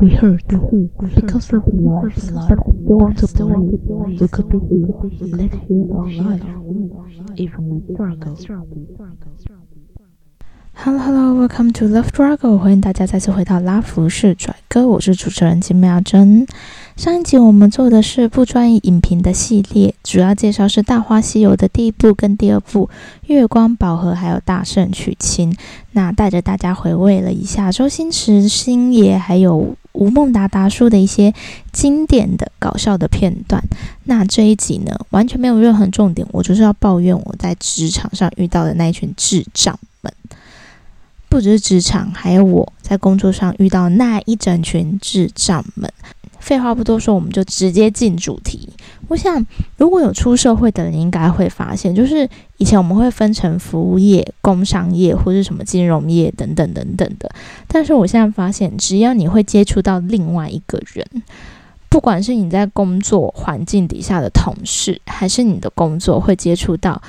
be hurt because of the war is life. Want to play, we could be live here our life, even when struggles. Hello Hello, welcome to Love Struggle，欢迎大家再次回到拉弗士拽哥，我是主持人金妙珍。上一集我们做的是不专业影评的系列，主要介绍是《大话西游》的第一部跟第二部《月光宝盒》还有《大圣娶亲》。那带着大家回味了一下周星驰、星爷还有吴孟达达叔的一些经典的搞笑的片段。那这一集呢，完全没有任何重点，我就是要抱怨我在职场上遇到的那一群智障。不只是职场，还有我在工作上遇到那一整群智障们。废话不多说，我们就直接进主题。我想，如果有出社会的人，应该会发现，就是以前我们会分成服务业、工商业或是什么金融业等等等等的。但是我现在发现，只要你会接触到另外一个人，不管是你在工作环境底下的同事，还是你的工作会接触到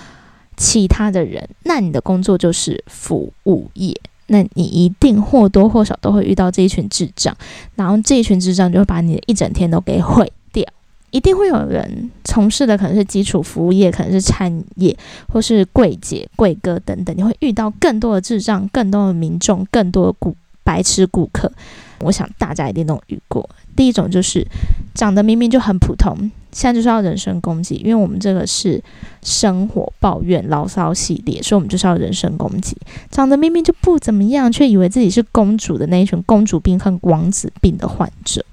其他的人，那你的工作就是服务业。那你一定或多或少都会遇到这一群智障，然后这一群智障就会把你的一整天都给毁掉。一定会有人从事的可能是基础服务业，可能是餐业，或是柜姐、柜哥等等。你会遇到更多的智障，更多的民众，更多的顾白痴顾客。我想大家一定都遇过。第一种就是长得明明就很普通。现在就是要人身攻击，因为我们这个是生活抱怨牢骚系列，所以我们就是要人身攻击。长得明明就不怎么样，却以为自己是公主的那一群公主病和王子病的患者。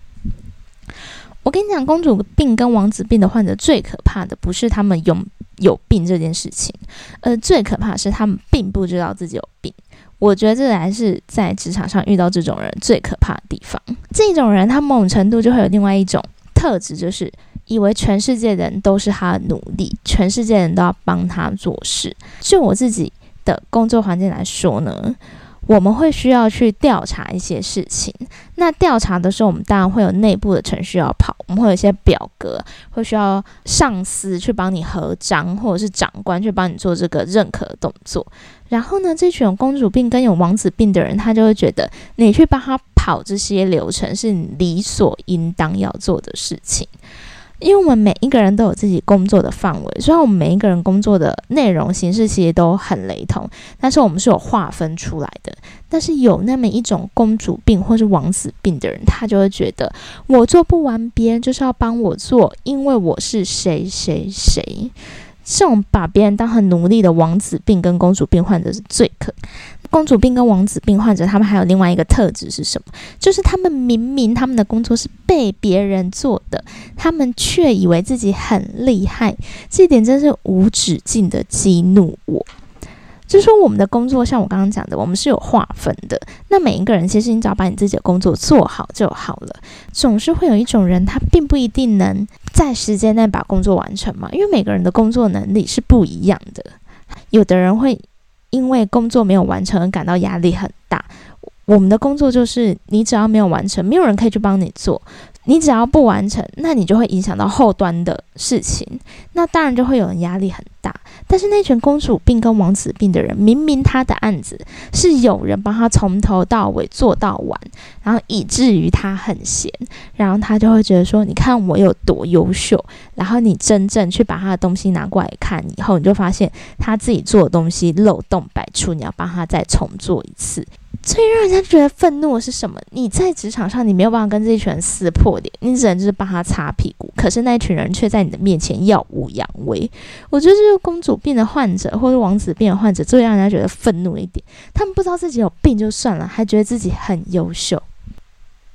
我跟你讲，公主病跟王子病的患者最可怕的不是他们有有病这件事情，呃，最可怕是他们并不知道自己有病。我觉得这才是在职场上遇到这种人最可怕的地方。这种人他某种程度就会有另外一种特质，就是。以为全世界人都是他的努力，全世界人都要帮他做事。就我自己的工作环境来说呢，我们会需要去调查一些事情。那调查的时候，我们当然会有内部的程序要跑，我们会有一些表格，会需要上司去帮你核章，或者是长官去帮你做这个认可的动作。然后呢，这群公主病跟有王子病的人，他就会觉得你去帮他跑这些流程是理所应当要做的事情。因为我们每一个人都有自己工作的范围，虽然我们每一个人工作的内容形式其实都很雷同，但是我们是有划分出来的。但是有那么一种公主病或是王子病的人，他就会觉得我做不完，别人就是要帮我做，因为我是谁谁谁。这种把别人当很奴隶的王子病跟公主病患者是最可。公主病跟王子病患者，他们还有另外一个特质是什么？就是他们明明他们的工作是被别人做的，他们却以为自己很厉害，这点真是无止境的激怒我。就说，我们的工作像我刚刚讲的，我们是有划分的。那每一个人，其实你只要把你自己的工作做好就好了。总是会有一种人，他并不一定能在时间内把工作完成嘛，因为每个人的工作能力是不一样的。有的人会。因为工作没有完成而感到压力很大。我们的工作就是，你只要没有完成，没有人可以去帮你做。你只要不完成，那你就会影响到后端的事情，那当然就会有人压力很大。但是那群公主病跟王子病的人，明明他的案子是有人帮他从头到尾做到完，然后以至于他很闲，然后他就会觉得说：“你看我有多优秀。”然后你真正去把他的东西拿过来看以后，你就发现他自己做的东西漏洞百出，你要帮他再重做一次。最让人家觉得愤怒的是什么？你在职场上，你没有办法跟这一群人撕破脸，你只能就是帮他擦屁股。可是那一群人却在你的面前耀武扬威。我觉得这是公主病的患者或者王子病的患者，最让人家觉得愤怒一点。他们不知道自己有病就算了，还觉得自己很优秀。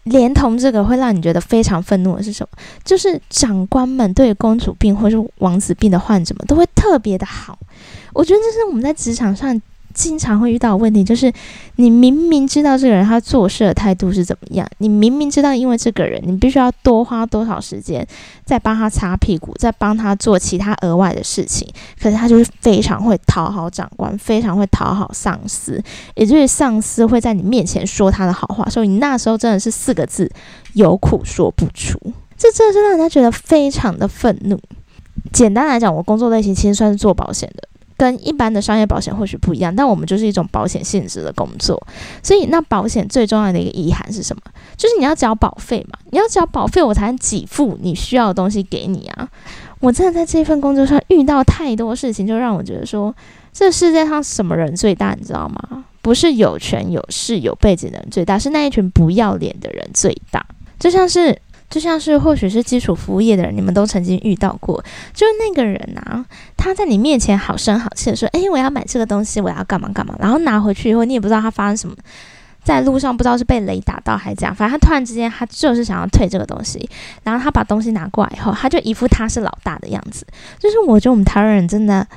连同这个会让你觉得非常愤怒的是什么？就是长官们对公主病或者王子病的患者们都会特别的好。我觉得这是我们在职场上。经常会遇到问题，就是你明明知道这个人他做事的态度是怎么样，你明明知道因为这个人，你必须要多花多少时间在帮他擦屁股，在帮他做其他额外的事情，可是他就是非常会讨好长官，非常会讨好上司，也就是上司会在你面前说他的好话，所以你那时候真的是四个字：有苦说不出。这真的是让人家觉得非常的愤怒。简单来讲，我工作类型其实算是做保险的。跟一般的商业保险或许不一样，但我们就是一种保险性质的工作。所以，那保险最重要的一个遗憾是什么？就是你要交保费嘛，你要交保费，我才能给付你需要的东西给你啊。我真的在这份工作上遇到太多事情，就让我觉得说，这世界上什么人最大？你知道吗？不是有权有势有背景的人最大，是那一群不要脸的人最大。就像是。就像是或许是基础服务业的人，你们都曾经遇到过，就是那个人啊，他在你面前好声好气的说：“诶，我要买这个东西，我要干嘛干嘛。”然后拿回去以后，你也不知道他发生什么，在路上不知道是被雷打到还是怎样，反正他突然之间他就是想要退这个东西，然后他把东西拿过来以后，他就一副他是老大的样子。就是我觉得我们台湾人真的。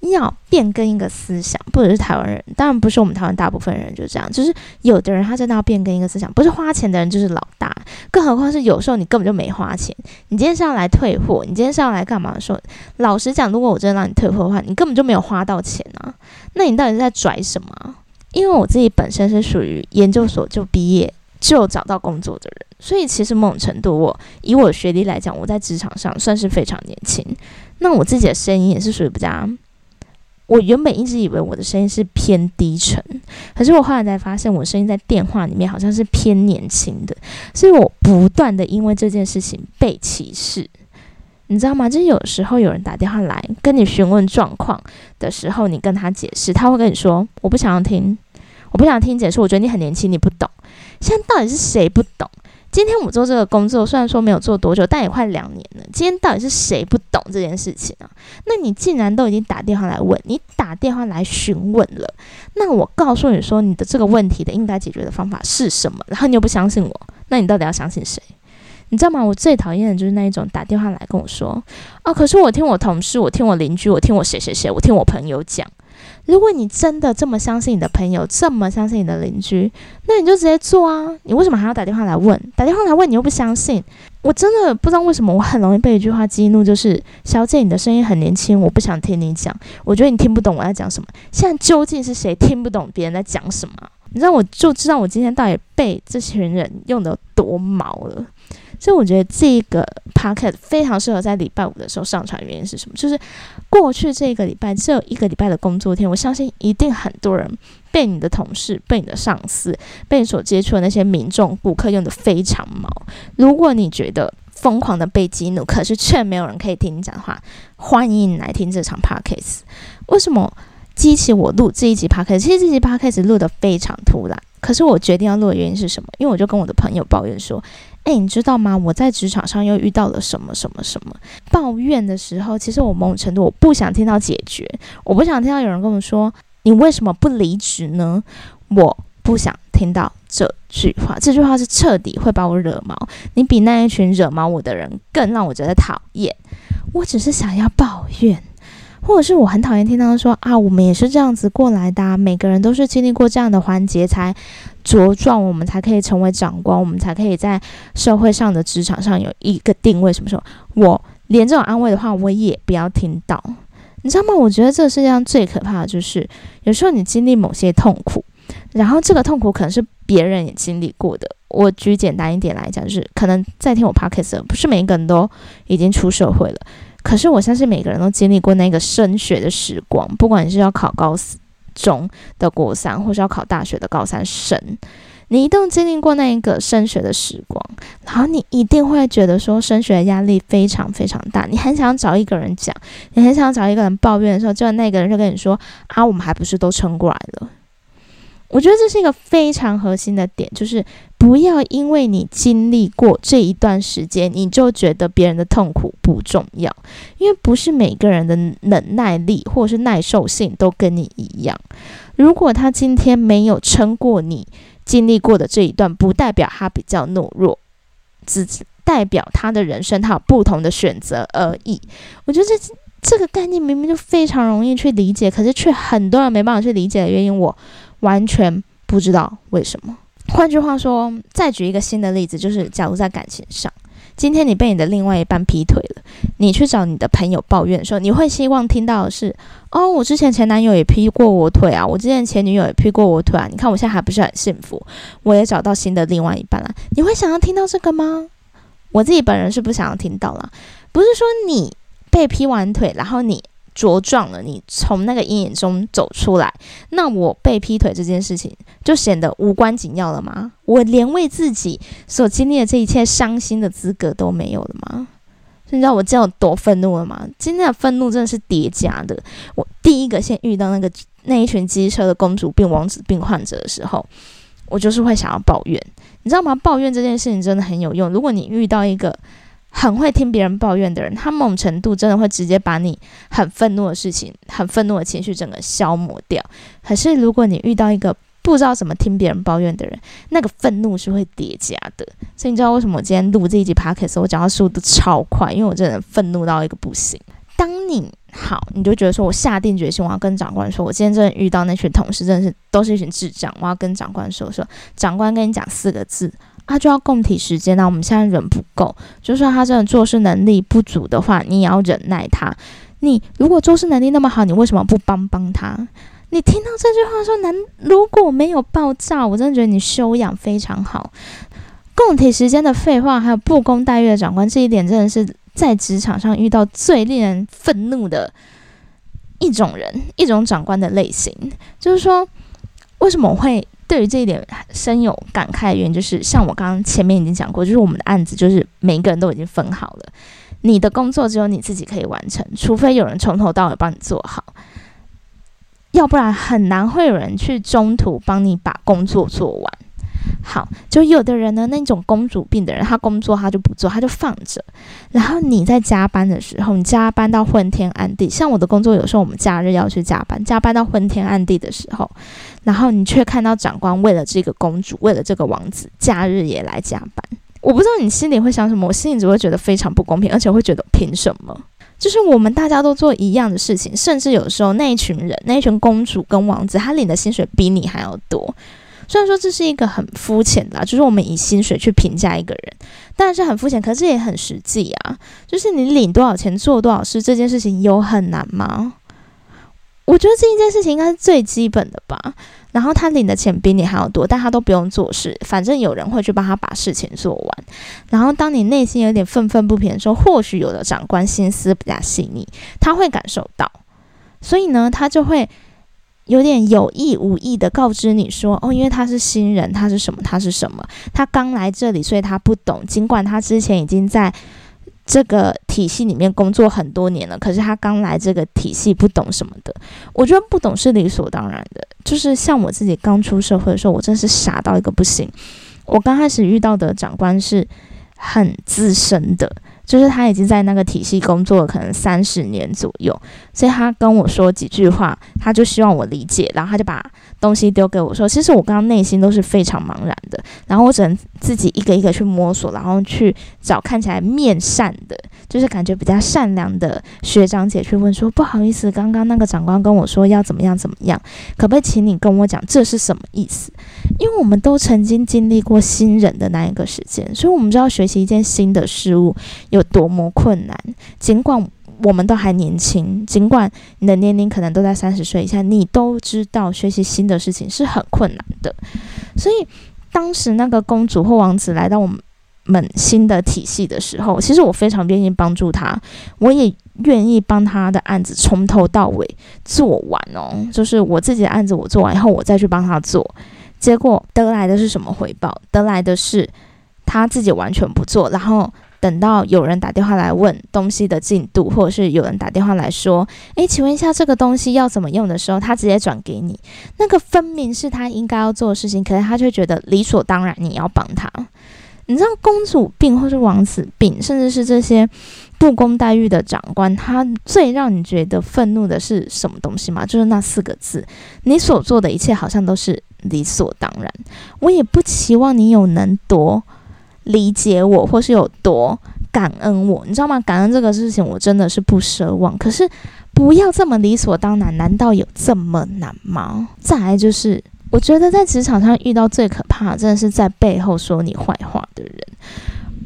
要变更一个思想，不只是台湾人，当然不是我们台湾大部分人就这样，就是有的人他真的要变更一个思想，不是花钱的人就是老大，更何况是有时候你根本就没花钱，你今天是要来退货，你今天是要来干嘛？说老实讲，如果我真的让你退货的话，你根本就没有花到钱啊，那你到底是在拽什么？因为我自己本身是属于研究所就毕业就找到工作的人，所以其实某种程度，我以我学历来讲，我在职场上算是非常年轻，那我自己的声音也是属于比较。我原本一直以为我的声音是偏低沉，可是我后来才发现，我声音在电话里面好像是偏年轻的，所以我不断的因为这件事情被歧视，你知道吗？就是有时候有人打电话来跟你询问状况的时候，你跟他解释，他会跟你说：“我不想要听，我不想听解释，我觉得你很年轻，你不懂。”现在到底是谁不懂？今天我们做这个工作，虽然说没有做多久，但也快两年了。今天到底是谁不懂这件事情啊？那你既然都已经打电话来问，你打电话来询问了，那我告诉你说，你的这个问题的应该解决的方法是什么？然后你又不相信我，那你到底要相信谁？你知道吗？我最讨厌的就是那一种打电话来跟我说，哦，可是我听我同事，我听我邻居，我听我谁谁谁，我听我朋友讲。如果你真的这么相信你的朋友，这么相信你的邻居，那你就直接做啊！你为什么还要打电话来问？打电话来问你又不相信，我真的不知道为什么我很容易被一句话激怒，就是“小姐，你的声音很年轻，我不想听你讲，我觉得你听不懂我在讲什么。”现在究竟是谁听不懂别人在讲什么？你知道，我就知道我今天到底被这群人用的多毛了。所以我觉得这个 podcast 非常适合在礼拜五的时候上传，原因是什么？就是过去这个礼拜只有一个礼拜的工作天，我相信一定很多人被你的同事、被你的上司、被你所接触的那些民众、顾客用的非常毛。如果你觉得疯狂的被激怒，可是却没有人可以听你讲话，欢迎你来听这场 podcast。为什么激起我录这一集 podcast？其实这集 podcast 录的非常突然，可是我决定要录的原因是什么？因为我就跟我的朋友抱怨说。哎，你知道吗？我在职场上又遇到了什么什么什么抱怨的时候，其实我某种程度我不想听到解决，我不想听到有人跟我说你为什么不离职呢？我不想听到这句话，这句话是彻底会把我惹毛。你比那一群惹毛我的人更让我觉得讨厌。我只是想要抱怨。或者是我很讨厌听到说啊，我们也是这样子过来的，每个人都是经历过这样的环节才茁壮，我们才可以成为长官，我们才可以在社会上的职场上有一个定位。什么时候？我连这种安慰的话我也不要听到，你知道吗？我觉得这个世界上最可怕的就是有时候你经历某些痛苦，然后这个痛苦可能是别人也经历过的。我举简单一点来讲，就是可能在听我 podcast 不是每一个人都已经出社会了。可是我相信每个人都经历过那个升学的时光，不管你是要考高中的国三，或是要考大学的高三生，你一定经历过那一个升学的时光，然后你一定会觉得说升学压力非常非常大，你很想找一个人讲，你很想找一个人抱怨的时候，就那个人就跟你说啊，我们还不是都撑过来了。我觉得这是一个非常核心的点，就是不要因为你经历过这一段时间，你就觉得别人的痛苦不重要，因为不是每个人的忍耐力或者是耐受性都跟你一样。如果他今天没有撑过你经历过的这一段，不代表他比较懦弱，只代表他的人生他有不同的选择而已。我觉得这这个概念明明就非常容易去理解，可是却很多人没办法去理解的原因，我。完全不知道为什么。换句话说，再举一个新的例子，就是假如在感情上，今天你被你的另外一半劈腿了，你去找你的朋友抱怨说，你会希望听到的是：哦，我之前前男友也劈过我腿啊，我之前前女友也劈过我腿啊，你看我现在还不是很幸福，我也找到新的另外一半了。你会想要听到这个吗？我自己本人是不想要听到了。不是说你被劈完腿，然后你。茁壮了，你从那个阴影中走出来，那我被劈腿这件事情就显得无关紧要了吗？我连为自己所经历的这一切伤心的资格都没有了吗？你知道我这有多愤怒了吗？今天的愤怒真的是叠加的。我第一个先遇到那个那一群机车的公主病、王子病患者的时候，我就是会想要抱怨，你知道吗？抱怨这件事情真的很有用。如果你遇到一个很会听别人抱怨的人，他某种程度真的会直接把你很愤怒的事情、很愤怒的情绪整个消磨掉。可是如果你遇到一个不知道怎么听别人抱怨的人，那个愤怒是会叠加的。所以你知道为什么我今天录这一集 p o c a s t 我讲话速度超快，因为我真的愤怒到一个不行。当你好，你就觉得说我下定决心，我要跟长官说，我今天真的遇到那群同事，真的是都是一群智障，我要跟长官说说。长官跟你讲四个字，他就要供体时间。那我们现在人不够，就算他真的做事能力不足的话，你也要忍耐他。你如果做事能力那么好，你为什么不帮帮他？你听到这句话说，难如果没有爆炸，我真的觉得你修养非常好。供体时间的废话，还有不公待遇的长官，这一点真的是在职场上遇到最令人愤怒的一种人，一种长官的类型。就是说，为什么我会对于这一点深有感慨？原因就是像我刚刚前面已经讲过，就是我们的案子就是每一个人都已经分好了，你的工作只有你自己可以完成，除非有人从头到尾帮你做好。要不然很难会有人去中途帮你把工作做完。好，就有的人呢，那种公主病的人，他工作他就不做，他就放着。然后你在加班的时候，你加班到昏天暗地。像我的工作，有时候我们假日要去加班，加班到昏天暗地的时候，然后你却看到长官为了这个公主，为了这个王子，假日也来加班。我不知道你心里会想什么，我心里只会觉得非常不公平，而且会觉得凭什么？就是我们大家都做一样的事情，甚至有时候那一群人，那一群公主跟王子，他领的薪水比你还要多。虽然说这是一个很肤浅的，就是我们以薪水去评价一个人，当然是很肤浅，可是也很实际啊。就是你领多少钱做多少事，这件事情有很难吗？我觉得这一件事情应该是最基本的吧。然后他领的钱比你还要多，但他都不用做事，反正有人会去帮他把事情做完。然后当你内心有点愤愤不平的时候，或许有的长官心思比较细腻，他会感受到，所以呢，他就会有点有意无意的告知你说：“哦，因为他是新人，他是什么？他是什么？他刚来这里，所以他不懂。尽管他之前已经在。”这个体系里面工作很多年了，可是他刚来这个体系不懂什么的。我觉得不懂是理所当然的，就是像我自己刚出社会的时候，我真是傻到一个不行。我刚开始遇到的长官是很资深的。就是他已经在那个体系工作，可能三十年左右，所以他跟我说几句话，他就希望我理解，然后他就把东西丢给我说，其实我刚刚内心都是非常茫然的，然后我只能自己一个一个去摸索，然后去找看起来面善的，就是感觉比较善良的学长姐去问说，不好意思，刚刚那个长官跟我说要怎么样怎么样，可不可以请你跟我讲这是什么意思？因为我们都曾经经历过新人的那一个时间，所以我们知道学习一件新的事物有多么困难。尽管我们都还年轻，尽管你的年龄可能都在三十岁以下，你都知道学习新的事情是很困难的。所以当时那个公主或王子来到我们新的体系的时候，其实我非常愿意帮助他，我也愿意帮他的案子从头到尾做完哦。就是我自己的案子我做完以后，我再去帮他做。结果得来的是什么回报？得来的是他自己完全不做，然后等到有人打电话来问东西的进度，或者是有人打电话来说：“诶，请问一下这个东西要怎么用的时候，他直接转给你。那个分明是他应该要做的事情，可是他却觉得理所当然你要帮他。你知道公主病或是王子病，甚至是这些不公待遇的长官，他最让你觉得愤怒的是什么东西吗？就是那四个字：你所做的一切好像都是。理所当然，我也不期望你有能多理解我，或是有多感恩我，你知道吗？感恩这个事情，我真的是不奢望。可是不要这么理所当然，难道有这么难吗？再来就是，我觉得在职场上遇到最可怕，真的是在背后说你坏话的人。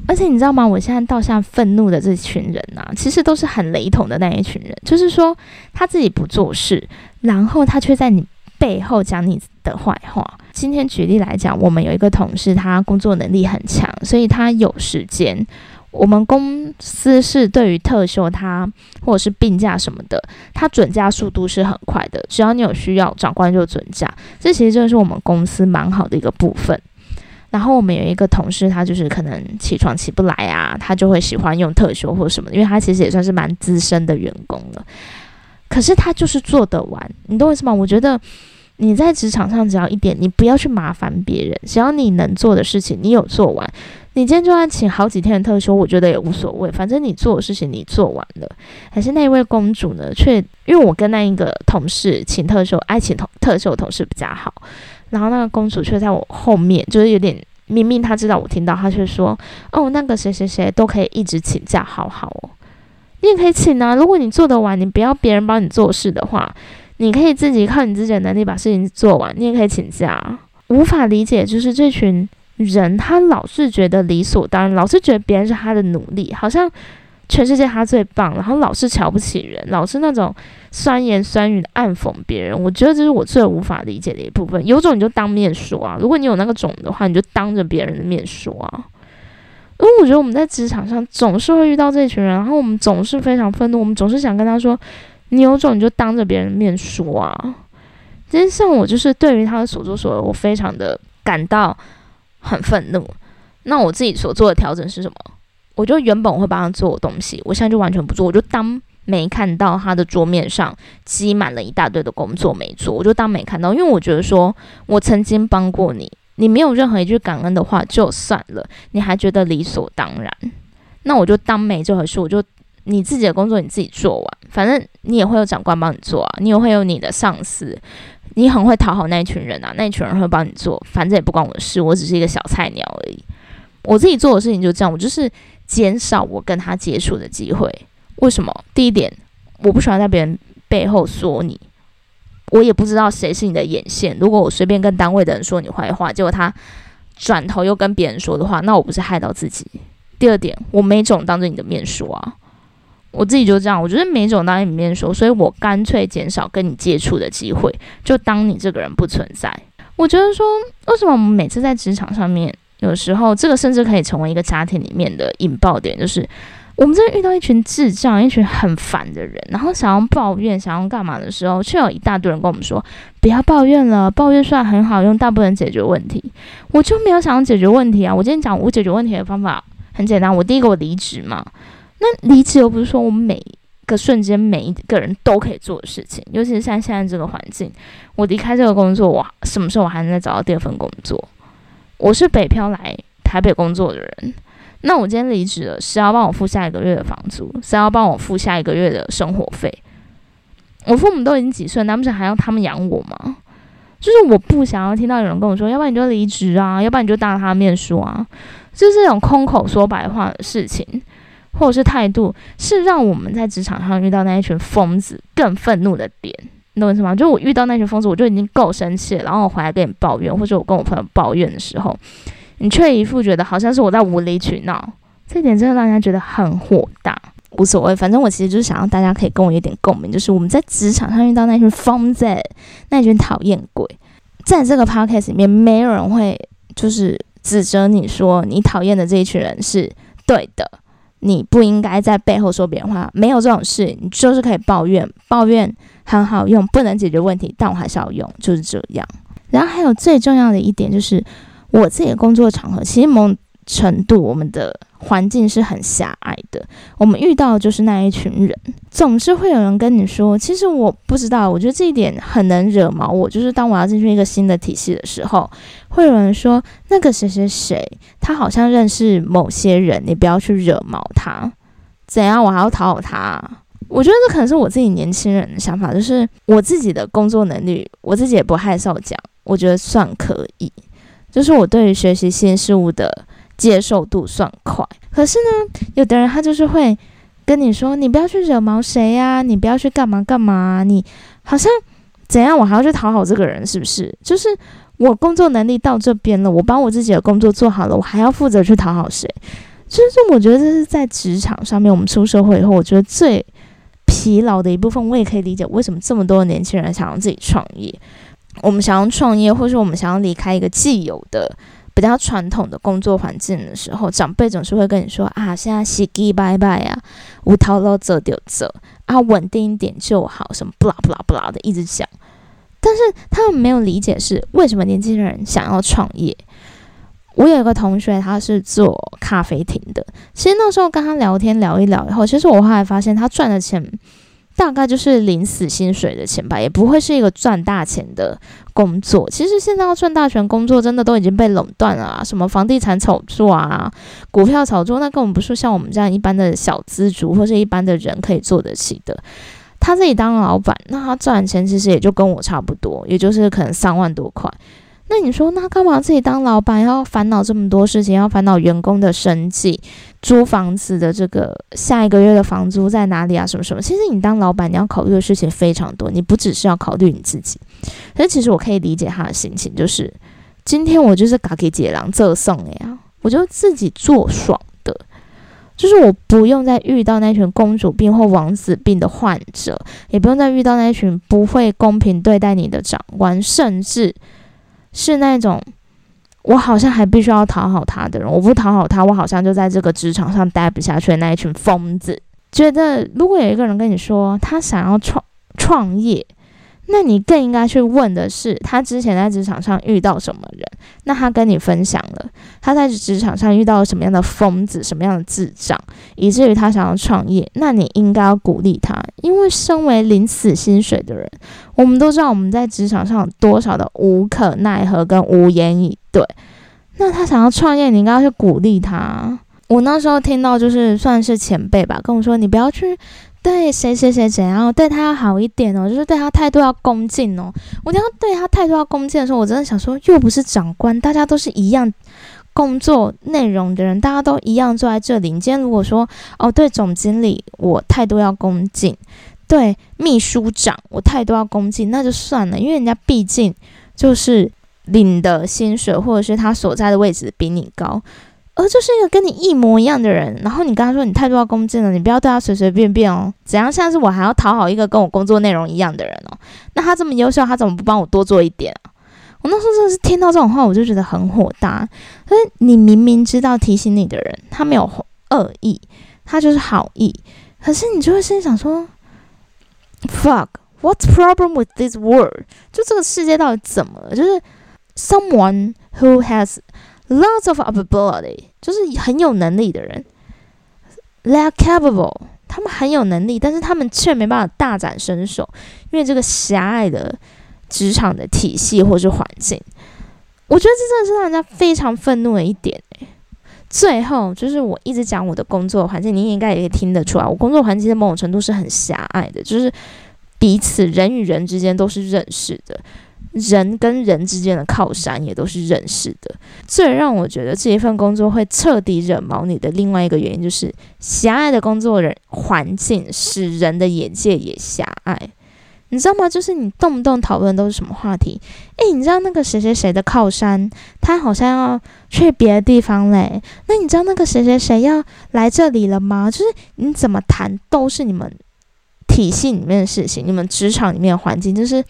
而且你知道吗？我现在到现在愤怒的这群人呐，其实都是很雷同的那一群人，就是说他自己不做事，然后他却在你。背后讲你的坏话。今天举例来讲，我们有一个同事，他工作能力很强，所以他有时间我们公司是对于特休，他或者是病假什么的，他准假速度是很快的。只要你有需要，长官就准假。这其实就是我们公司蛮好的一个部分。然后我们有一个同事，他就是可能起床起不来啊，他就会喜欢用特休或什么，因为他其实也算是蛮资深的员工了。可是他就是做得完，你懂我意思吗？我觉得你在职场上只要一点，你不要去麻烦别人，只要你能做的事情，你有做完。你今天就算请好几天的特休，我觉得也无所谓，反正你做的事情你做完了。还是那一位公主呢？却因为我跟那一个同事请特休，爱请同特休的同事比较好，然后那个公主却在我后面，就是有点明明她知道我听到，她却说：“哦，那个谁谁谁都可以一直请假，好好哦，你也可以请啊。如果你做得完，你不要别人帮你做事的话，你可以自己靠你自己的能力把事情做完，你也可以请假。无法理解，就是这群。”人他老是觉得理所当然，老是觉得别人是他的努力，好像全世界他最棒，然后老是瞧不起人，老是那种酸言酸语的暗讽别人。我觉得这是我最无法理解的一部分。有种你就当面说啊，如果你有那个种的话，你就当着别人的面说啊。因为我觉得我们在职场上总是会遇到这群人，然后我们总是非常愤怒，我们总是想跟他说：“你有种你就当着别人面说啊。”今天像我就是对于他的所作所为，我非常的感到。很愤怒，那我自己所做的调整是什么？我就原本我会帮他做东西，我现在就完全不做，我就当没看到他的桌面上积满了一大堆的工作没做，我就当没看到，因为我觉得说我曾经帮过你，你没有任何一句感恩的话就算了，你还觉得理所当然，那我就当没这回事，我就你自己的工作你自己做完，反正你也会有长官帮你做啊，你也会有你的上司。你很会讨好那一群人啊，那一群人会帮你做，反正也不关我的事，我只是一个小菜鸟而已。我自己做的事情就这样，我就是减少我跟他接触的机会。为什么？第一点，我不喜欢在别人背后说你，我也不知道谁是你的眼线。如果我随便跟单位的人说你坏话，结果他转头又跟别人说的话，那我不是害到自己？第二点，我没种当着你的面说啊。我自己就这样，我觉得每种当你面说，所以我干脆减少跟你接触的机会，就当你这个人不存在。我觉得说，为什么我们每次在职场上面，有时候这个甚至可以成为一个家庭里面的引爆点，就是我们真的遇到一群智障、一群很烦的人，然后想要抱怨、想要干嘛的时候，却有一大堆人跟我们说不要抱怨了，抱怨虽然很好用，但不能解决问题。我就没有想要解决问题啊！我今天讲我解决问题的方法很简单，我第一个我离职嘛。那离职又不是说我们每个瞬间每一个人都可以做的事情，尤其是像现在这个环境，我离开这个工作，我什么时候我还能再找到第二份工作？我是北漂来台北工作的人，那我今天离职了，谁要帮我付下一个月的房租？谁要帮我付下一个月的生活费？我父母都已经几岁，难不成还要他们养我吗？就是我不想要听到有人跟我说，要不然你就离职啊，要不然你就当着他的面说啊，就是这种空口说白话的事情。或者是态度，是让我们在职场上遇到那一群疯子更愤怒的点，你懂我意思吗？就我遇到那群疯子，我就已经够生气了，然后我回来跟你抱怨，或者我跟我朋友抱怨的时候，你却一副觉得好像是我在无理取闹，这点真的让人家觉得很火大。无所谓，反正我其实就是想让大家可以跟我有点共鸣，就是我们在职场上遇到那群疯子，那群讨厌鬼，在这个 podcast 里面，没有人会就是指责你说你讨厌的这一群人是对的。你不应该在背后说别人话，没有这种事，你就是可以抱怨，抱怨很好用，不能解决问题，但我还是要用，就是这样。然后还有最重要的一点就是，我自己的工作场合，其实某程度我们的。环境是很狭隘的，我们遇到的就是那一群人，总是会有人跟你说，其实我不知道，我觉得这一点很能惹毛我。就是当我要进去一个新的体系的时候，会有人说那个谁谁谁，他好像认识某些人，你不要去惹毛他。怎样？我还要讨好他？我觉得这可能是我自己年轻人的想法，就是我自己的工作能力，我自己也不害臊讲，我觉得算可以。就是我对于学习新事物的。接受度算快，可是呢，有的人他就是会跟你说：“你不要去惹毛谁呀，你不要去干嘛干嘛。”你好像怎样，我还要去讨好这个人，是不是？就是我工作能力到这边了，我把我自己的工作做好了，我还要负责去讨好谁？就是我觉得这是在职场上面，我们出社会以后，我觉得最疲劳的一部分。我也可以理解为什么这么多年轻人想要自己创业，我们想要创业，或是我们想要离开一个既有的。比较传统的工作环境的时候，长辈总是会跟你说啊，现在洗洗拜拜啊，无头路走就走啊，稳定一点就好，什么不啦不啦不啦的一直讲。但是他们没有理解是为什么年轻人想要创业。我有一个同学，他是做咖啡厅的。其实那时候跟他聊天聊一聊以后，其实我后来发现他赚的钱大概就是领死薪水的钱吧，也不会是一个赚大钱的工作。其实现在要赚大钱工作，真的都已经被垄断了啊！什么房地产炒作啊、股票炒作，那根本不是像我们这样一般的小资族或是一般的人可以做得起的。他自己当老板，那他赚钱其实也就跟我差不多，也就是可能三万多块。那你说，那干嘛自己当老板要烦恼这么多事情？要烦恼员工的生计、租房子的这个下一个月的房租在哪里啊？什么什么？其实你当老板，你要考虑的事情非常多，你不只是要考虑你自己。所以其实我可以理解他的心情，就是今天我就是嘎给姐郎这送的呀，我就自己做爽的，就是我不用再遇到那群公主病或王子病的患者，也不用再遇到那群不会公平对待你的长官，甚至。是那种我好像还必须要讨好他的人，我不讨好他，我好像就在这个职场上待不下去的那一群疯子。觉得如果有一个人跟你说他想要创创业。那你更应该去问的是，他之前在职场上遇到什么人？那他跟你分享了他在职场上遇到了什么样的疯子、什么样的智障，以至于他想要创业。那你应该要鼓励他，因为身为领死薪水的人，我们都知道我们在职场上有多少的无可奈何跟无言以对。那他想要创业，你应该要去鼓励他。我那时候听到就是算是前辈吧，跟我说你不要去。对谁谁谁怎样，对他要好一点哦，就是对他态度要恭敬哦。我听到对他态度要恭敬的时候，我真的想说，又不是长官，大家都是一样工作内容的人，大家都一样坐在这里。你今天如果说哦，对总经理我态度要恭敬，对秘书长我态度要恭敬，那就算了，因为人家毕竟就是领的薪水或者是他所在的位置比你高。而就是一个跟你一模一样的人，然后你跟他说你态度要恭敬了，你不要对他随随便便哦。怎样？现在是我还要讨好一个跟我工作内容一样的人哦？那他这么优秀，他怎么不帮我多做一点啊？我那时候真的是听到这种话，我就觉得很火大。可是你明明知道提醒你的人他没有恶意，他就是好意，可是你就会心想说，fuck，what's problem with this world？就这个世界到底怎么了？就是 someone who has Lots of ability，就是很有能力的人。They are capable，他们很有能力，但是他们却没办法大展身手，因为这个狭隘的职场的体系或是环境。我觉得这真的是让人家非常愤怒的一点。最后就是我一直讲我的工作环境，你应该也可以听得出来，我工作环境在某种程度是很狭隘的，就是彼此人与人之间都是认识的。人跟人之间的靠山也都是认识的。最让我觉得这一份工作会彻底惹毛你的另外一个原因，就是狭隘的工作人环境使人的眼界也狭隘。你知道吗？就是你动不动讨论都是什么话题？诶，你知道那个谁谁谁的靠山，他好像要去别的地方嘞。那你知道那个谁谁谁要来这里了吗？就是你怎么谈都是你们体系里面的事情，你们职场里面的环境，就是。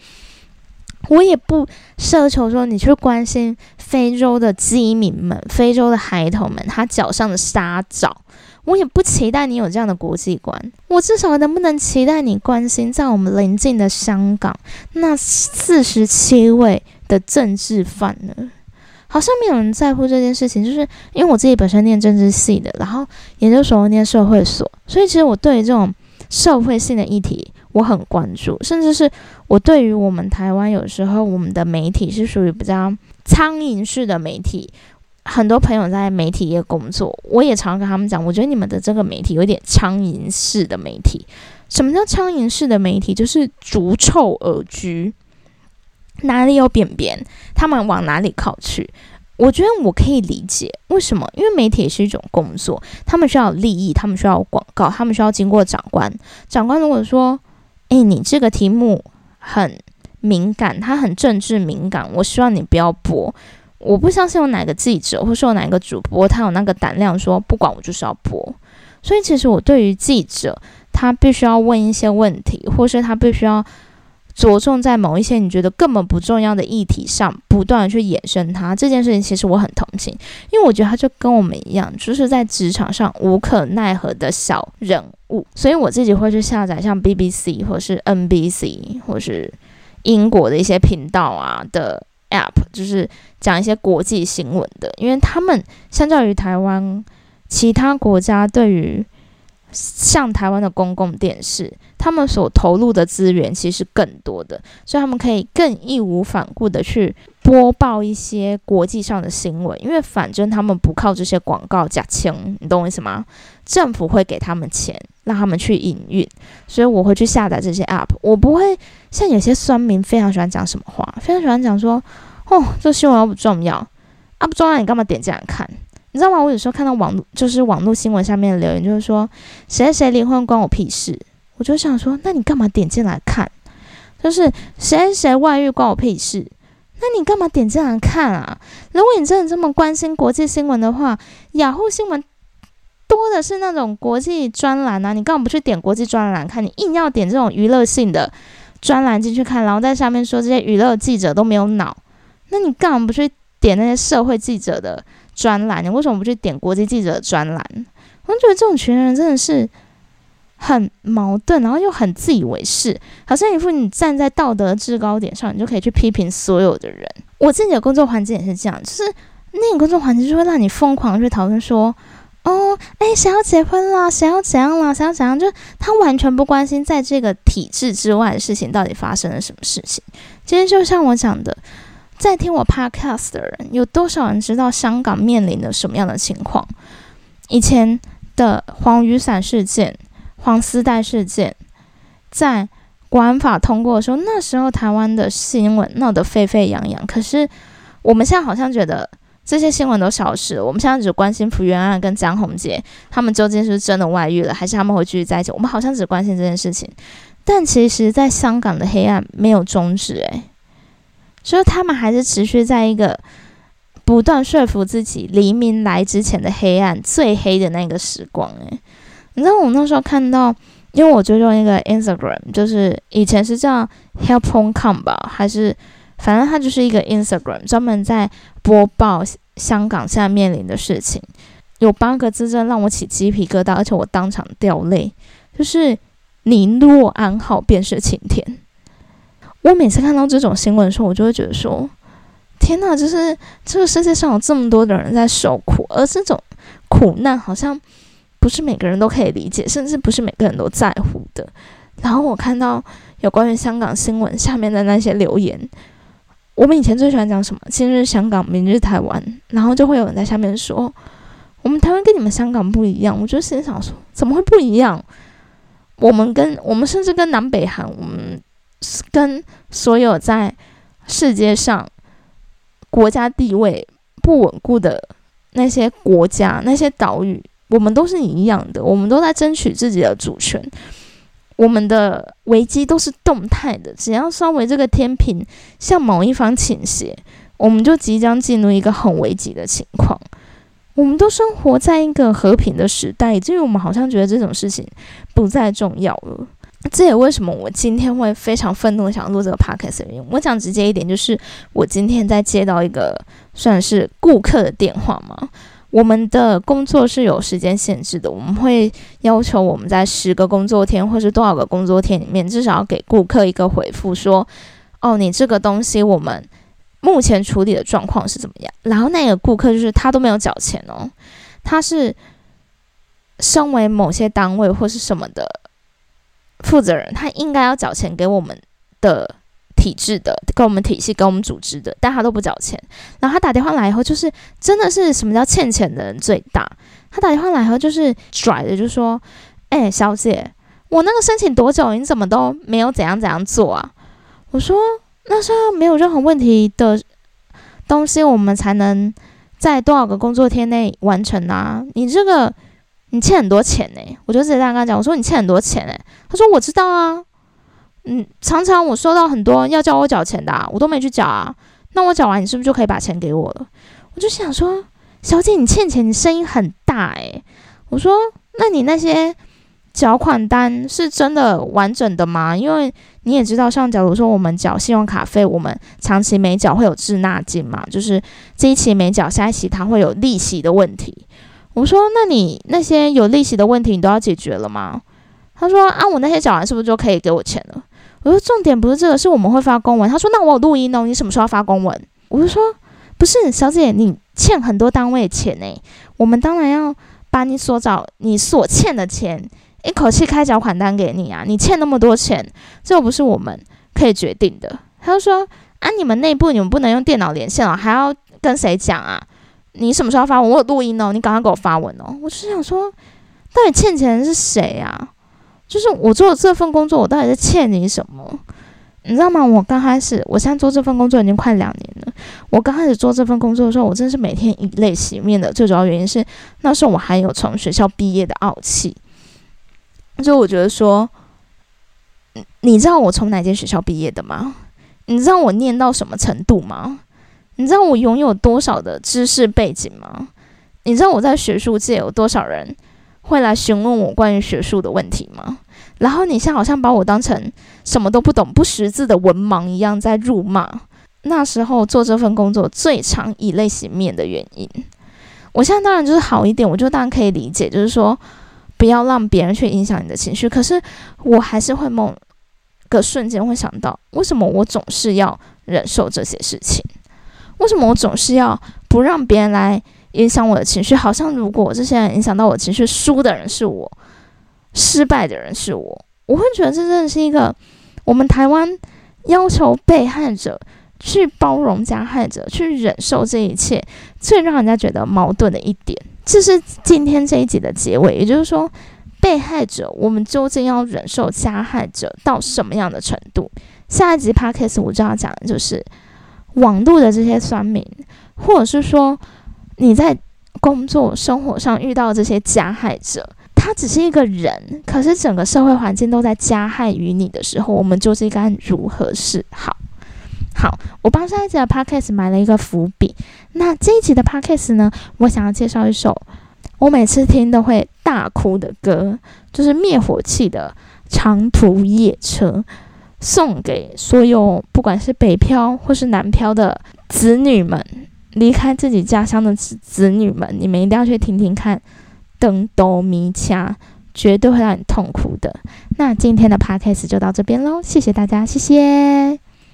我也不奢求说你去关心非洲的饥民们、非洲的孩童们他脚上的沙枣，我也不期待你有这样的国际观。我至少能不能期待你关心在我们邻近的香港那四十七位的政治犯呢？好像没有人在乎这件事情，就是因为我自己本身念政治系的，然后研究所念社会所，所以其实我对于这种社会性的议题。我很关注，甚至是我对于我们台湾有时候我们的媒体是属于比较苍蝇式的媒体。很多朋友在媒体业工作，我也常跟他们讲，我觉得你们的这个媒体有点苍蝇式的媒体。什么叫苍蝇式的媒体？就是逐臭而居，哪里有便便，他们往哪里靠去。我觉得我可以理解为什么，因为媒体也是一种工作，他们需要利益，他们需要广告，他们需要经过长官。长官如果说。哎，你这个题目很敏感，它很政治敏感，我希望你不要播。我不相信有哪个记者，或是有哪个主播，他有那个胆量说不管我就是要播。所以其实我对于记者，他必须要问一些问题，或是他必须要着重在某一些你觉得根本不重要的议题上，不断的去衍生它。这件事情其实我很同情，因为我觉得他就跟我们一样，就是在职场上无可奈何的小人物。所以我自己会去下载像 BBC 或是 NBC 或是英国的一些频道啊的 App，就是讲一些国际新闻的，因为他们相较于台湾其他国家对于像台湾的公共电视，他们所投入的资源其实更多的，所以他们可以更义无反顾的去播报一些国际上的新闻，因为反正他们不靠这些广告假钱，你懂我意思吗？政府会给他们钱，让他们去营运，所以我会去下载这些 app，我不会像有些酸民非常喜欢讲什么话，非常喜欢讲说，哦，这新闻又不重要，啊不重要，你干嘛点进来看？你知道吗？我有时候看到网络就是网络新闻下面的留言，就是说谁谁离婚关我屁事。我就想说，那你干嘛点进来看？就是谁谁外遇关我屁事？那你干嘛点进来看啊？如果你真的这么关心国际新闻的话，雅虎新闻多的是那种国际专栏啊，你干嘛不去点国际专栏看？你硬要点这种娱乐性的专栏进去看，然后在上面说这些娱乐记者都没有脑，那你干嘛不去点那些社会记者的？专栏，你为什么不去点国际记者的专栏？我觉得这种群人真的是很矛盾，然后又很自以为是，好像一副你站在道德制高点上，你就可以去批评所有的人。我自己的工作环境也是这样，就是那个工作环境就会让你疯狂去讨论说，哦，诶，谁要结婚啦？谁要怎样啦？谁要怎样？就他完全不关心在这个体制之外的事情到底发生了什么事情。其实就像我讲的。在听我 podcast 的人，有多少人知道香港面临的什么样的情况？以前的黄雨伞事件、黄丝带事件，在国安法通过的时候，那时候台湾的新闻闹得沸沸扬扬。可是我们现在好像觉得这些新闻都消失了，我们现在只关心福原爱跟张宏杰他们究竟是真的外遇了，还是他们会继续在一起？我们好像只关心这件事情，但其实，在香港的黑暗没有终止，诶。所以他们还是持续在一个不断说服自己黎明来之前的黑暗最黑的那个时光。诶，你知道我那时候看到，因为我追踪一个 Instagram，就是以前是叫 Help Hong Kong 吧，还是反正它就是一个 Instagram，专门在播报香港现在面临的事情。有八个字真让我起鸡皮疙瘩，而且我当场掉泪，就是“你若安好，便是晴天。”我每次看到这种新闻的时候，我就会觉得说：“天哪，就是这个世界上有这么多的人在受苦，而这种苦难好像不是每个人都可以理解，甚至不是每个人都在乎的。”然后我看到有关于香港新闻下面的那些留言，我们以前最喜欢讲什么“今日香港，明日台湾”，然后就会有人在下面说：“我们台湾跟你们香港不一样。”我就心想说：“怎么会不一样？我们跟我们甚至跟南北韩，我们。”跟所有在世界上国家地位不稳固的那些国家、那些岛屿，我们都是一样的。我们都在争取自己的主权。我们的危机都是动态的，只要稍微这个天平向某一方倾斜，我们就即将进入一个很危急的情况。我们都生活在一个和平的时代，以至于我们好像觉得这种事情不再重要了。这也为什么我今天会非常愤怒，想录这个 podcast。我讲直接一点，就是我今天在接到一个算是顾客的电话嘛。我们的工作是有时间限制的，我们会要求我们在十个工作天或是多少个工作天里面，至少要给顾客一个回复，说：“哦，你这个东西我们目前处理的状况是怎么样？”然后那个顾客就是他都没有缴钱哦，他是身为某些单位或是什么的。负责人他应该要缴钱给我们的体制的，跟我们体系，跟我们组织的，但他都不缴钱。然后他打电话来以后，就是真的是什么叫欠钱的人最大。他打电话来以后就是拽的，就说：“哎，小姐，我那个申请多久？你怎么都没有怎样怎样做啊？”我说：“那是要没有任何问题的东西，我们才能在多少个工作天内完成啊？你这个。”你欠很多钱呢，我就直接这样跟他讲，我说你欠很多钱诶。他说我知道啊，嗯，常常我收到很多要叫我缴钱的，我都没去缴啊，那我缴完你是不是就可以把钱给我了？我就想说，小姐你欠钱，你声音很大诶。我说那你那些缴款单是真的完整的吗？因为你也知道，像假如说我们缴信用卡费，我们长期没缴会有滞纳金嘛，就是这一期没缴，下一期它会有利息的问题。我说，那你那些有利息的问题，你都要解决了吗？他说，啊，我那些缴完是不是就可以给我钱了？我说，重点不是这个，是我们会发公文。他说，那我有录音哦，你什么时候发公文？我就说，不是，小姐，你欠很多单位钱呢，我们当然要把你所找你所欠的钱。一口气开缴款单给你啊！你欠那么多钱，这又不是我们可以决定的。他就说：“啊，你们内部你们不能用电脑连线了，还要跟谁讲啊？你什么时候发文？我有录音哦，你赶快给我发文哦！”我就想说，到底欠钱是谁啊？就是我做这份工作，我到底是欠你什么？你知道吗？我刚开始，我现在做这份工作已经快两年了。我刚开始做这份工作的时候，我真是每天以泪洗面的。最主要原因是那时候我还有从学校毕业的傲气。就我觉得说，你知道我从哪间学校毕业的吗？你知道我念到什么程度吗？你知道我拥有多少的知识背景吗？你知道我在学术界有多少人会来询问我关于学术的问题吗？然后你现在好像把我当成什么都不懂、不识字的文盲一样在辱骂。那时候做这份工作最常以泪洗面的原因，我现在当然就是好一点，我就当然可以理解，就是说。不要让别人去影响你的情绪。可是我还是会某个瞬间会想到，为什么我总是要忍受这些事情？为什么我总是要不让别人来影响我的情绪？好像如果这些人影响到我情绪，输的人是我，失败的人是我。我会觉得这真的是一个我们台湾要求被害者去包容加害者，去忍受这一切，最让人家觉得矛盾的一点。这是今天这一集的结尾，也就是说，被害者我们究竟要忍受加害者到什么样的程度？下一集 podcast 我就要讲的就是网络的这些酸民，或者是说你在工作生活上遇到这些加害者，他只是一个人，可是整个社会环境都在加害于你的时候，我们究竟该如何是好？好，我帮上一集的 podcast 埋了一个伏笔。那这一集的 podcast 呢，我想要介绍一首我每次听都会大哭的歌，就是灭火器的《长途夜车》，送给所有不管是北漂或是南漂的子女们，离开自己家乡的子子女们，你们一定要去听听看，灯都迷掐，绝对会让你痛苦的。那今天的 podcast 就到这边喽，谢谢大家，谢谢。